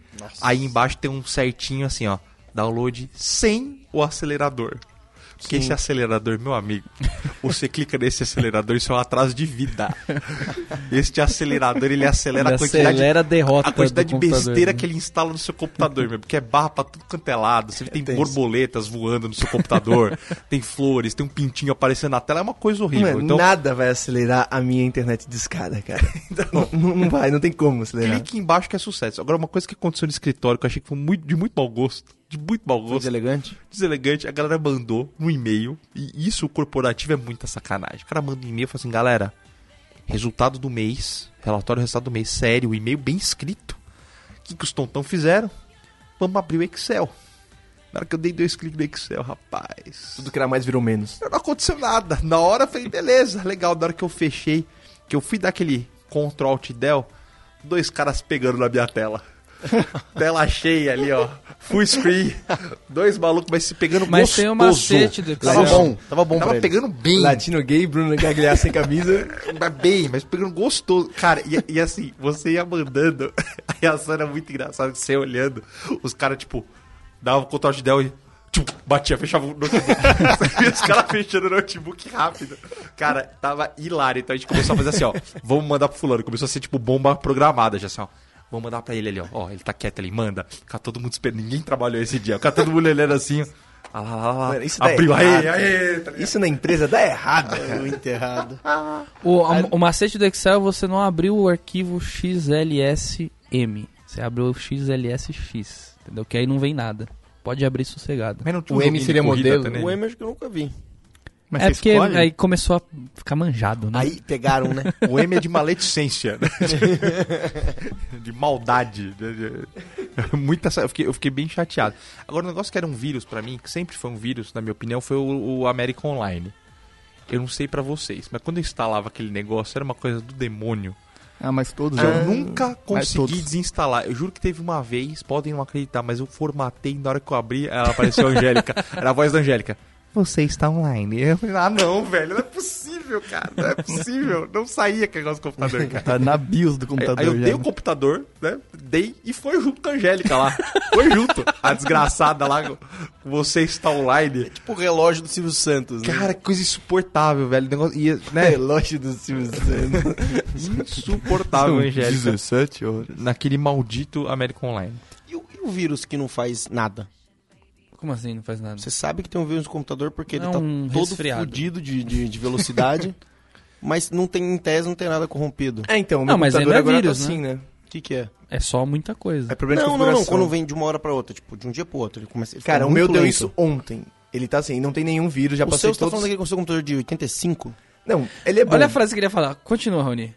aí embaixo tem um certinho assim, ó. Download sem o acelerador. Que esse acelerador, meu amigo, você clica nesse acelerador, isso é um atraso de vida. Este acelerador, ele acelera Ele a quantidade, acelera a derrota a quantidade de besteira né? que ele instala no seu computador, meu. Porque é barra pra tudo quanto é lado. Você tem borboletas voando no seu computador, tem flores, tem um pintinho aparecendo na tela, é uma coisa horrível. Mano, então, nada vai acelerar a minha internet de escada, cara. Então, não, não vai, não tem como acelerar. clique embaixo que é sucesso. Agora, uma coisa que aconteceu no escritório que eu achei que foi muito, de muito mau gosto, de muito mau gosto, deselegante? deselegante, a galera mandou um e-mail, e isso corporativo é muita sacanagem. O cara manda um e-mail e fala assim, galera, resultado do mês, relatório do resultado do mês, sério, um e-mail bem escrito. O que, que os tontão fizeram? Vamos abrir o Excel. Na hora que eu dei dois cliques no Excel, rapaz. Tudo que era mais virou menos. Não aconteceu nada. Na hora eu falei, beleza, legal. Na hora que eu fechei, que eu fui dar aquele Ctrl Alt Del, dois caras pegando na minha tela. tela cheia ali, ó. Full screen. Dois malucos, mas se pegando Mas gostoso. tem um macete do. Tava bom, tava bom Tava pra eles. pegando bem. Latino gay, Bruno Gagliar sem camisa. Mas bem, mas pegando gostoso. Cara, e, e assim, você ia mandando. A reação era muito engraçada. Você olhando, os caras, tipo, davam o Ctrl Alt Del e. tchum, batia, fechava o notebook. Você via os caras fechando o notebook rápido. Cara, tava hilário. Então a gente começou a fazer assim, ó. Vamos mandar pro fulano. Começou a ser tipo bomba programada já assim, ó. Vamos mandar pra ele ali, ó. Ó, ele tá quieto ali, manda. Fica todo mundo esperando. Ninguém trabalhou esse dia. Fica todo mundo olhando assim, ó. Ah, lá, lá, lá. Mano, isso dá Abriu, errado. aê, aê. tá? Isso na empresa dá errado, cara. Muito errado. O, a- o macete do Excel é você não abriu o arquivo XLSM. Você abriu o XLSX. Entendeu? Que aí não vem nada. Pode abrir sossegado. Mas não tinha O um M seria modelo? também? O M acho que eu nunca vi. Mas é porque escolhe? aí começou a ficar manjado, né? Aí pegaram, né? O M é de maledicência. né? de maldade. né? De- Muita, eu, fiquei, eu fiquei bem chateado. Agora, o negócio que era um vírus pra mim, que sempre foi um vírus, na minha opinião, foi o, o American Online. Eu não sei pra vocês, mas quando eu instalava aquele negócio, era uma coisa do demônio. Ah, mas todos Eu nunca consegui desinstalar. Eu juro que teve uma vez, podem não acreditar, mas eu formatei na hora que eu abri, ela apareceu a Angélica. Era a voz da Angélica. Você está online. Eu falei, ah não, velho, não é possível, cara. Não é possível. Não saía aquele negócio do computador, cara. Tá na BIOS do Aí, computador aí eu já. dei o né? computador, né? Dei e foi junto com a Angélica lá. Foi junto. A desgraçada lá. Você está online. tipo o relógio do Silvio Santos, né? Cara, que coisa insuportável, velho. O negócio ia, né? Relógio do Silvio Santos. Insuportável, Angélica. 17 horas. Naquele maldito American Online. e, o, e o vírus que não faz nada? Como assim? Não faz nada. Você sabe que tem um vírus no computador porque ele É tá um todo resfriado. fudido de, de, de velocidade, mas não tem, em tese, não tem nada corrompido. É, então, o Não, meu mas computador ainda é agora vírus, tá assim, né? O que, que é? É só muita coisa. É problema de Não, não, não. configuração. Quando vem de uma hora pra outra, tipo, de um dia pro outro. Ele começa, ele Cara, o meu deu lento. isso ontem. Ele tá assim, não tem nenhum vírus, já O passei seu, você tá todos... falando aqui com o seu computador de 85? Não, ele é bom. Olha a frase que eu queria falar. Continua, Rony.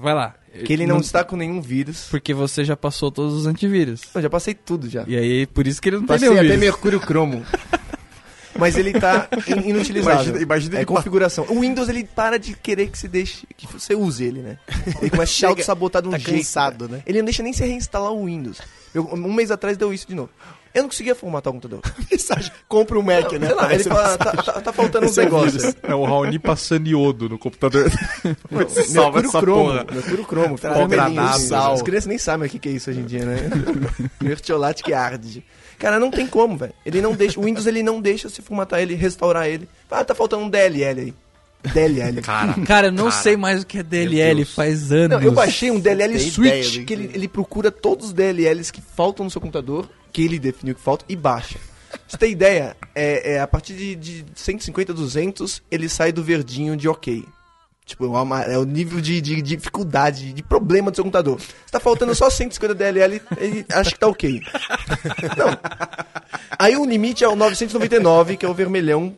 Vai lá. Que ele não, está com nenhum vírus. Porque você já passou todos os antivírus. Eu já passei tudo já. E aí, por isso que ele não tem Passei nenhum até vírus. Mercúrio Cromo. Mas ele tá in- inutilizável. Imagina- imagina é ele configuração. O Windows ele para de querer que se deixe que você use ele, né? Ele começa a se auto-sabotar de um tá jeito. cansado, cara. né? Ele não deixa nem você reinstalar o Windows. Eu- um mês atrás deu isso de novo. Eu não conseguia formatar o computador. Mensagem, compra um Mac, né? Sei lá, ele fala, tá, tá- tá faltando uns negócios. É o Raoni passando iodo no computador. Você salva essa cromo, porra. Mercúrio cromo, assim. sal. As crianças nem sabem o que que é isso hoje em dia, né? Mertiolate que arde. Cara, não tem como, velho. Ele não deixa, o Windows ele não deixa você formatar ele, restaurar ele. Ah, tá faltando um DLL aí. DLL. Cara, Cara, eu não Cara, sei mais o que é DLL, faz anos. Não, eu baixei um DLL Tem ideia Switch, do que ele, é. ele procura todos os DLLs que faltam no seu computador, que ele definiu que faltam, e baixa. Você ter ideia, é, é, a partir de, de 150, 200, ele sai do verdinho de ok. Tipo, é o ama- é o nível de, de dificuldade, de problema do seu computador. Se tá faltando só 150 DLL, ele acha que tá ok. Não. Aí o limite é o 999, que é o vermelhão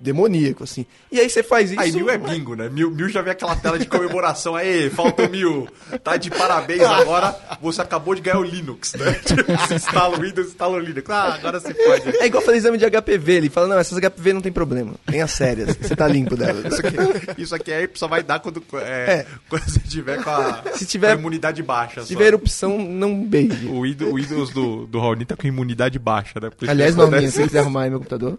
demoníaco, assim. E aí você faz isso... Aí mil é bingo, né? Mil, mil já vê aquela tela de comemoração. Aí, falta mil. Tá de parabéns agora. Você acabou de ganhar o Linux, né? Tipo, você instala o Windows, instala o Linux. Ah, agora você pode. É igual fazer exame de HPV. Ele fala, não, essas HPV não tem problema. Tem as sérias. Você tá limpo delas. Isso aqui, isso aqui aí só vai dar quando, é, É. quando você tiver com a, Se tiver- com a imunidade baixa. Se só. tiver erupção, não beije. O Windows, o Windows do, do Raoni tá com imunidade baixa, né? Aliás, Norminha, se você quiser arrumar aí meu computador.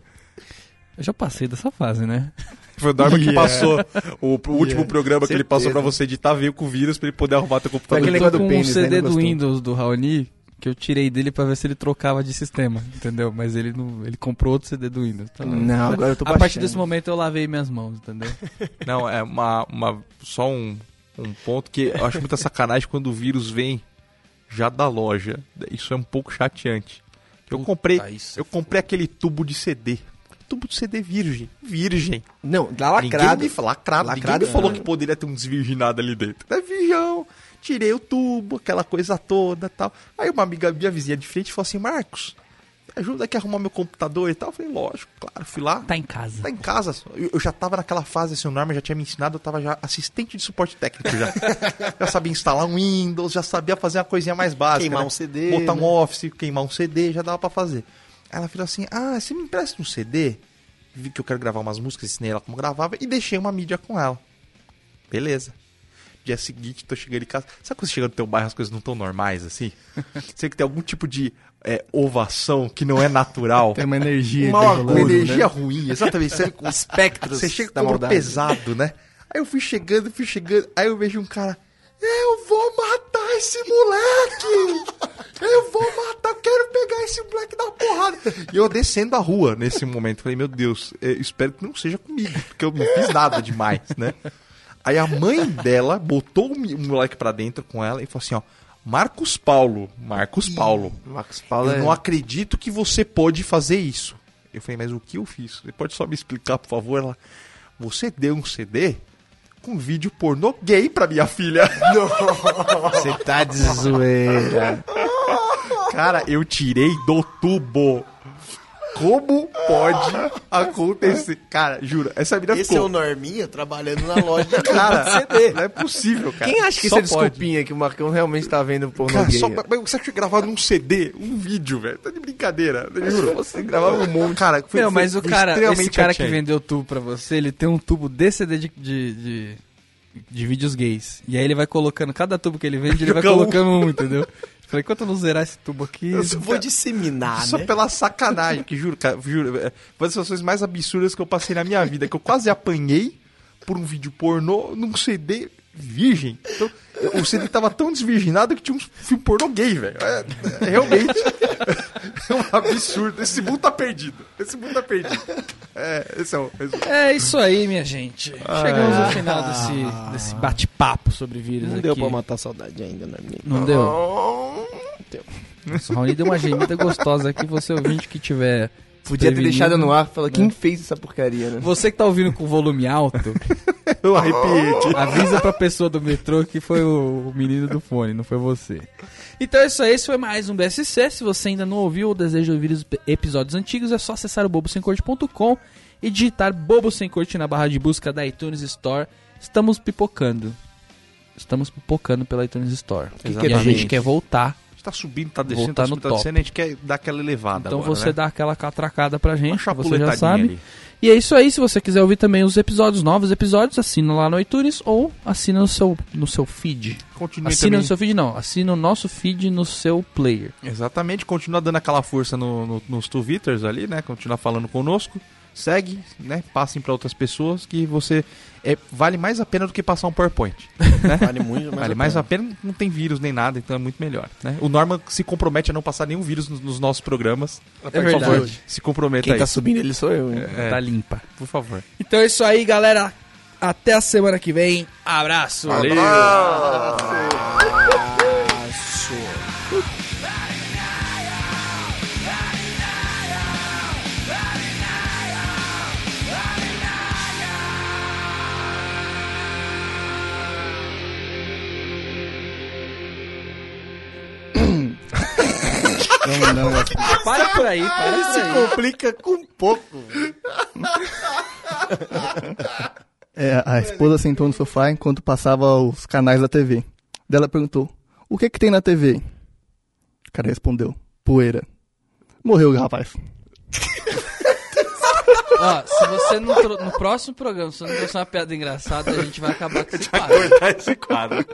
Eu já passei dessa fase, né? Foi o Norma que Yeah. passou. O, o último programa que ele passou Certeza. pra você editar veio com o vírus pra ele poder arrumar teu computador. Foi aquele negócio do com um pênis, né? CD Não do. Windows do Raoni que eu tirei dele pra ver se ele trocava de sistema, entendeu? Mas ele não, ele comprou outro CD do Windows. Então, Não, agora eu tô a partir baixando. desse momento eu lavei minhas mãos, entendeu? Não, é uma, uma, só um, um ponto que eu acho muita sacanagem quando o vírus vem já da loja. Isso é um pouco chateante. Eu comprei, isso é eu comprei aquele tubo de CD. Tubo de CD virgem. Virgem. Não, tá lacrado. Ninguém me, lacrado. Lacrado, Ninguém me falou que poderia ter um desvirginado ali dentro. É virgão. Tirei o tubo, aquela coisa toda tal. Aí uma amiga minha vizinha de frente falou assim, Marcos, me ajuda aqui a arrumar meu computador e tal. Eu falei, lógico, claro. Fui lá. Tá em casa. Tá em casa. Eu, eu já tava naquela fase, assim, o Norman já tinha me ensinado, eu tava já assistente de suporte técnico já. já sabia instalar um Windows, já sabia fazer uma coisinha mais básica. Queimar né? um CD, Botar um né? Office, queimar um CD, já dava pra fazer. Ela falou assim, ah, você me empresta um CD? Vi que eu quero gravar umas músicas, ensinei ela como gravava e deixei uma mídia com ela. Beleza. Dia seguinte, tô chegando em casa. Sabe quando você chega no teu bairro as coisas não tão normais assim? Sei que tem algum tipo de é, ovação que não é natural. Tem uma energia. Uma, uma rolando, energia né? ruim, exatamente. Você, Com espectros você chega com pesado, né? Aí eu fui chegando, fui chegando, aí eu vejo um cara. Eu vou matar esse moleque! Eu vou matar, quero pegar esse moleque da porrada. E eu descendo a rua nesse momento. Falei, meu Deus, eu espero que não seja comigo, porque eu não fiz nada demais, né? Aí a mãe dela botou o moleque pra dentro com ela e falou assim, ó. Marcos Paulo, Marcos Paulo. Marcos Paulo Eu é... não acredito que você pode fazer isso. Eu falei, mas o que eu fiz? Você pode só me explicar, por favor? Ela, você deu um CD com vídeo pornô gay pra minha filha. Você tá de zoeira. Cara, eu tirei do tubo. Como pode acontecer? Cara, jura, essa menina Esse é o ficou... Norminha trabalhando na loja da Cara, CD. não é possível, cara. Quem acha que Só isso é pode. desculpinha que o Marcão realmente tá vendo pornô Cara, só, mas você tinha gravado num CD, um vídeo, velho. Tá de brincadeira. Juro. Você gravava um monte. Cara, foi, Não, foi- mas o cara, esse cara que vendeu tubo pra você, ele tem um tubo de CD de, de, de, de vídeos gays. E aí ele vai colocando, cada tubo que ele vende, ele vai um. colocando um, entendeu? Falei, enquanto eu não zerar esse tubo aqui. Eu Eu vou disseminar, Só né? pela sacanagem, que juro, cara, juro, é, foi uma das situações mais absurdas que eu passei na minha vida, que eu quase apanhei por um vídeo pornô num CD virgem. Então, o CD tava tão desvirginado que tinha um filme pornô gay, velho. É, é, realmente é um absurdo. Esse mundo tá perdido. Esse mundo tá perdido. É, esse é o. Esse... É isso aí, minha gente. Chegamos ao final desse, desse bate-papo sobre vírus Não aqui. deu pra matar a saudade ainda, Norminha. Não deu? Nossa, o Raoni deu uma gemida gostosa aqui. Você ouvinte que tiver. Podia ter deixado no ar. Fala, quem fez essa porcaria, né? Você que tá ouvindo com volume alto, Eu arrepiei. avisa pra pessoa do metrô que foi o, o menino do fone, não foi você. Então é isso aí, esse foi mais um BSC. Se você ainda não ouviu ou deseja ouvir os pe- episódios antigos, é só acessar o bobosemcorte.com e digitar Bobo Sem Corte na barra de busca da iTunes Store. Estamos pipocando. Estamos pipocando pela iTunes Store. que e a gente quer voltar. Tá subindo, tá descendo, tá no subindo, tá top. descendo, a gente quer dar aquela elevada Então agora, você né? dá aquela catracada pra gente, você já sabe. ali. E é isso aí, se você quiser ouvir também os episódios, novos episódios, assina lá no iTunes ou assina no seu, no seu feed. Continue Assina também. no seu feed não, assina o nosso feed no seu player. Exatamente, continua dando aquela força no, no- nos Twitters ali, né? Continua falando conosco. Segue, né? Passem para outras pessoas que você é, vale mais a pena do que passar um PowerPoint. Vale muito mais vale a mais pena. a pena, não tem vírus nem nada, então é muito melhor. Né? O Norman se compromete a não passar nenhum vírus nos, nos nossos programas. É Por verdade. favor, se comprometa Quem aí. tá subindo ele sou eu, hein? É, Tá limpa. por favor. Então é isso aí, galera. Até a semana que vem. Abraço. Valeu! Vamos um negócio. Para por aí, para por aí. Complica com pouco. É, a esposa sentou no sofá enquanto passava os canais da TV. Daí ela perguntou: O que que tem na TV? O cara respondeu: Poeira. Morreu o rapaz. Ó, se você não tro- no próximo programa, se você não trouxer uma piada engraçada, a gente vai acabar com esse quadro. Cortar esse quadro.